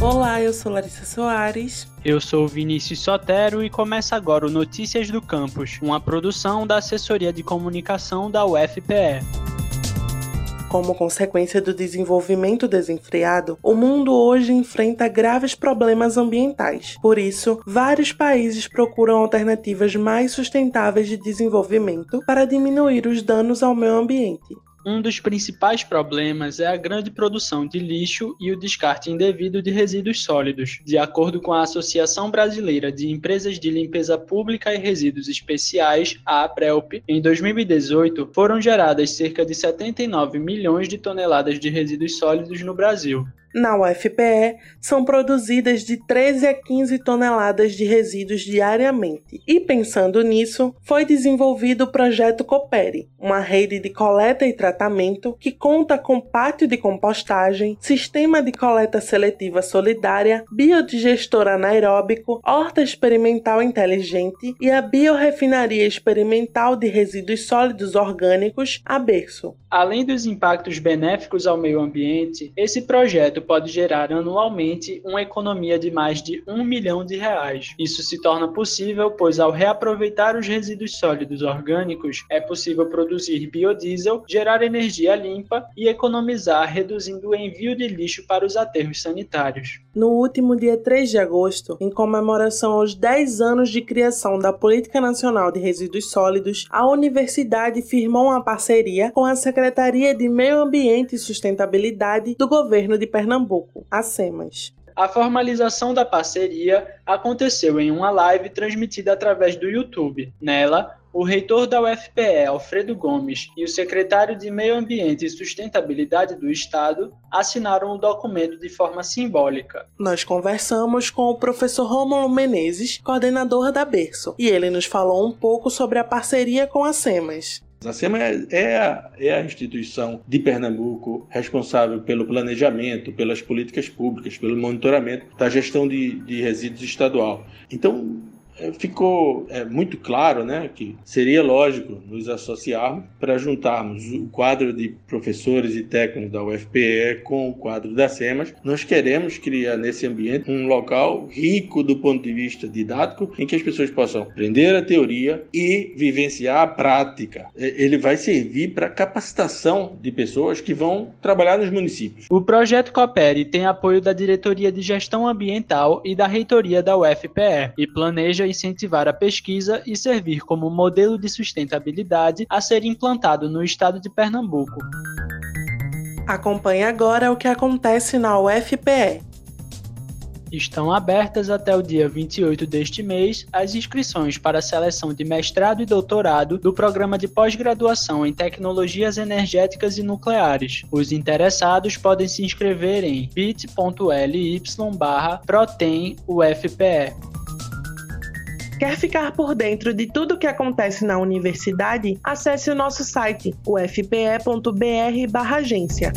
Olá, eu sou Larissa Soares. Eu sou Vinícius Sotero e começa agora o Notícias do Campus, uma produção da Assessoria de Comunicação da UFPE. Como consequência do desenvolvimento desenfreado, o mundo hoje enfrenta graves problemas ambientais. Por isso, vários países procuram alternativas mais sustentáveis de desenvolvimento para diminuir os danos ao meio ambiente. Um dos principais problemas é a grande produção de lixo e o descarte indevido de resíduos sólidos. De acordo com a Associação Brasileira de Empresas de Limpeza Pública e Resíduos Especiais, a APRELP, em 2018 foram geradas cerca de 79 milhões de toneladas de resíduos sólidos no Brasil. Na UFPE, são produzidas de 13 a 15 toneladas de resíduos diariamente. E pensando nisso, foi desenvolvido o projeto Coopere, uma rede de coleta e tratamento que conta com pátio de compostagem, sistema de coleta seletiva solidária, biodigestor anaeróbico, horta experimental inteligente e a biorefinaria experimental de resíduos sólidos orgânicos, a Berço. Além dos impactos benéficos ao meio ambiente, esse projeto pode gerar anualmente uma economia de mais de um milhão de reais. Isso se torna possível, pois ao reaproveitar os resíduos sólidos orgânicos, é possível produzir biodiesel, gerar energia limpa e economizar, reduzindo o envio de lixo para os aterros sanitários. No último dia 3 de agosto, em comemoração aos 10 anos de criação da Política Nacional de Resíduos Sólidos, a universidade firmou uma parceria com a Secretaria de Meio Ambiente e Sustentabilidade do Governo de Pernambuco, a SEMAS. A formalização da parceria aconteceu em uma live transmitida através do YouTube. Nela, o reitor da UFPE, Alfredo Gomes, e o secretário de Meio Ambiente e Sustentabilidade do Estado assinaram o documento de forma simbólica. Nós conversamos com o professor Romulo Menezes, coordenador da Berço, e ele nos falou um pouco sobre a parceria com a SEMAS. A SEMA é a, é a instituição de Pernambuco responsável pelo planejamento, pelas políticas públicas, pelo monitoramento da gestão de, de resíduos estadual. Então, é, ficou é, muito claro né, que seria lógico nos associarmos para juntarmos o quadro de professores e técnicos da UFPE com o quadro da SEMAS. Nós queremos criar nesse ambiente um local rico do ponto de vista didático, em que as pessoas possam aprender a teoria e vivenciar a prática. É, ele vai servir para capacitação de pessoas que vão trabalhar nos municípios. O projeto Coopere tem apoio da Diretoria de Gestão Ambiental e da Reitoria da UFPE e planeja incentivar a pesquisa e servir como modelo de sustentabilidade a ser implantado no estado de Pernambuco. Acompanhe agora o que acontece na UFPE. Estão abertas até o dia 28 deste mês as inscrições para a seleção de mestrado e doutorado do programa de pós-graduação em tecnologias energéticas e nucleares. Os interessados podem se inscrever em bit.ly barra protemufpe. Quer ficar por dentro de tudo o que acontece na universidade? Acesse o nosso site ufpe.br/agência.